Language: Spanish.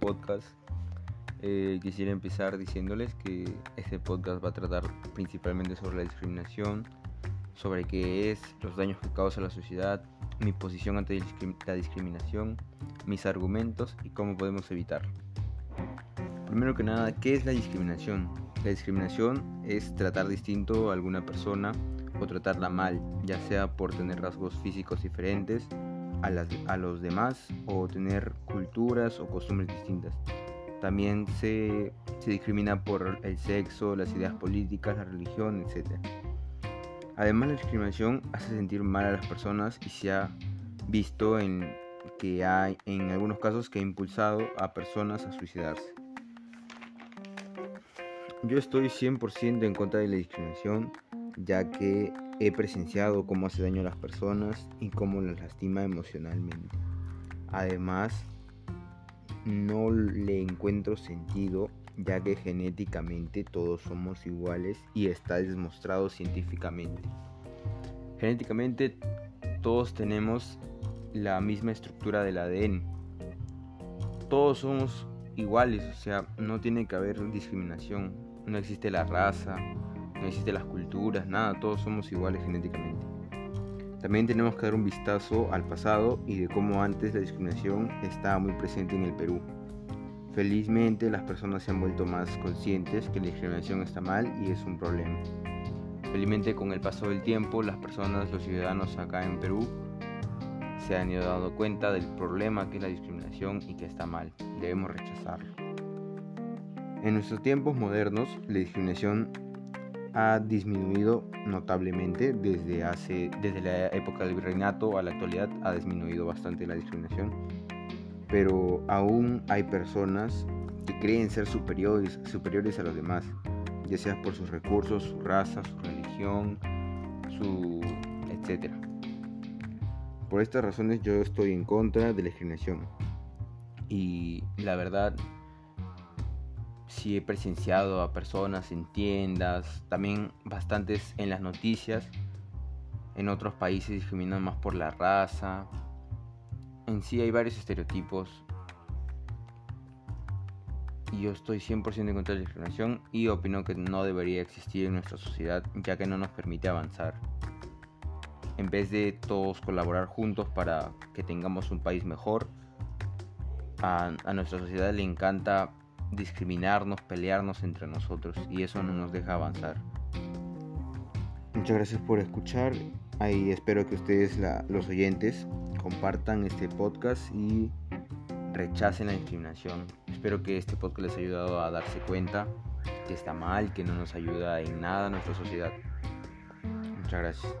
podcast. Eh, quisiera empezar diciéndoles que este podcast va a tratar principalmente sobre la discriminación, sobre qué es, los daños que causa la sociedad, mi posición ante la discriminación, mis argumentos y cómo podemos evitarlo. Primero que nada, ¿qué es la discriminación? La discriminación es tratar distinto a alguna persona o tratarla mal, ya sea por tener rasgos físicos diferentes a, las, a los demás o tener culturas o costumbres distintas. También se, se discrimina por el sexo, las ideas políticas, la religión, etc. Además, la discriminación hace sentir mal a las personas y se ha visto en que hay en algunos casos que ha impulsado a personas a suicidarse. Yo estoy 100% en contra de la discriminación, ya que he presenciado cómo hace daño a las personas y cómo las lastima emocionalmente. Además, no le encuentro sentido ya que genéticamente todos somos iguales y está demostrado científicamente. Genéticamente todos tenemos la misma estructura del ADN. Todos somos iguales, o sea, no tiene que haber discriminación. No existe la raza, no existe las culturas, nada, todos somos iguales genéticamente. También tenemos que dar un vistazo al pasado y de cómo antes la discriminación estaba muy presente en el Perú. Felizmente las personas se han vuelto más conscientes que la discriminación está mal y es un problema. Felizmente con el paso del tiempo las personas, los ciudadanos acá en Perú se han ido dando cuenta del problema que es la discriminación y que está mal. Debemos rechazarlo. En nuestros tiempos modernos la discriminación ha disminuido notablemente desde, hace, desde la época del virreinato a la actualidad ha disminuido bastante la discriminación pero aún hay personas que creen ser superiores, superiores a los demás, ya sea por sus recursos, su raza, su religión, su etc. Por estas razones yo estoy en contra de la discriminación. Y la verdad, sí he presenciado a personas en tiendas, también bastantes en las noticias. En otros países discriminan más por la raza, en sí hay varios estereotipos y yo estoy 100% en contra de la discriminación y opino que no debería existir en nuestra sociedad ya que no nos permite avanzar. En vez de todos colaborar juntos para que tengamos un país mejor, a, a nuestra sociedad le encanta discriminarnos, pelearnos entre nosotros y eso no nos deja avanzar. Muchas gracias por escuchar. Ahí espero que ustedes, los oyentes, compartan este podcast y rechacen la discriminación. Espero que este podcast les haya ayudado a darse cuenta que está mal, que no nos ayuda en nada a nuestra sociedad. Muchas gracias.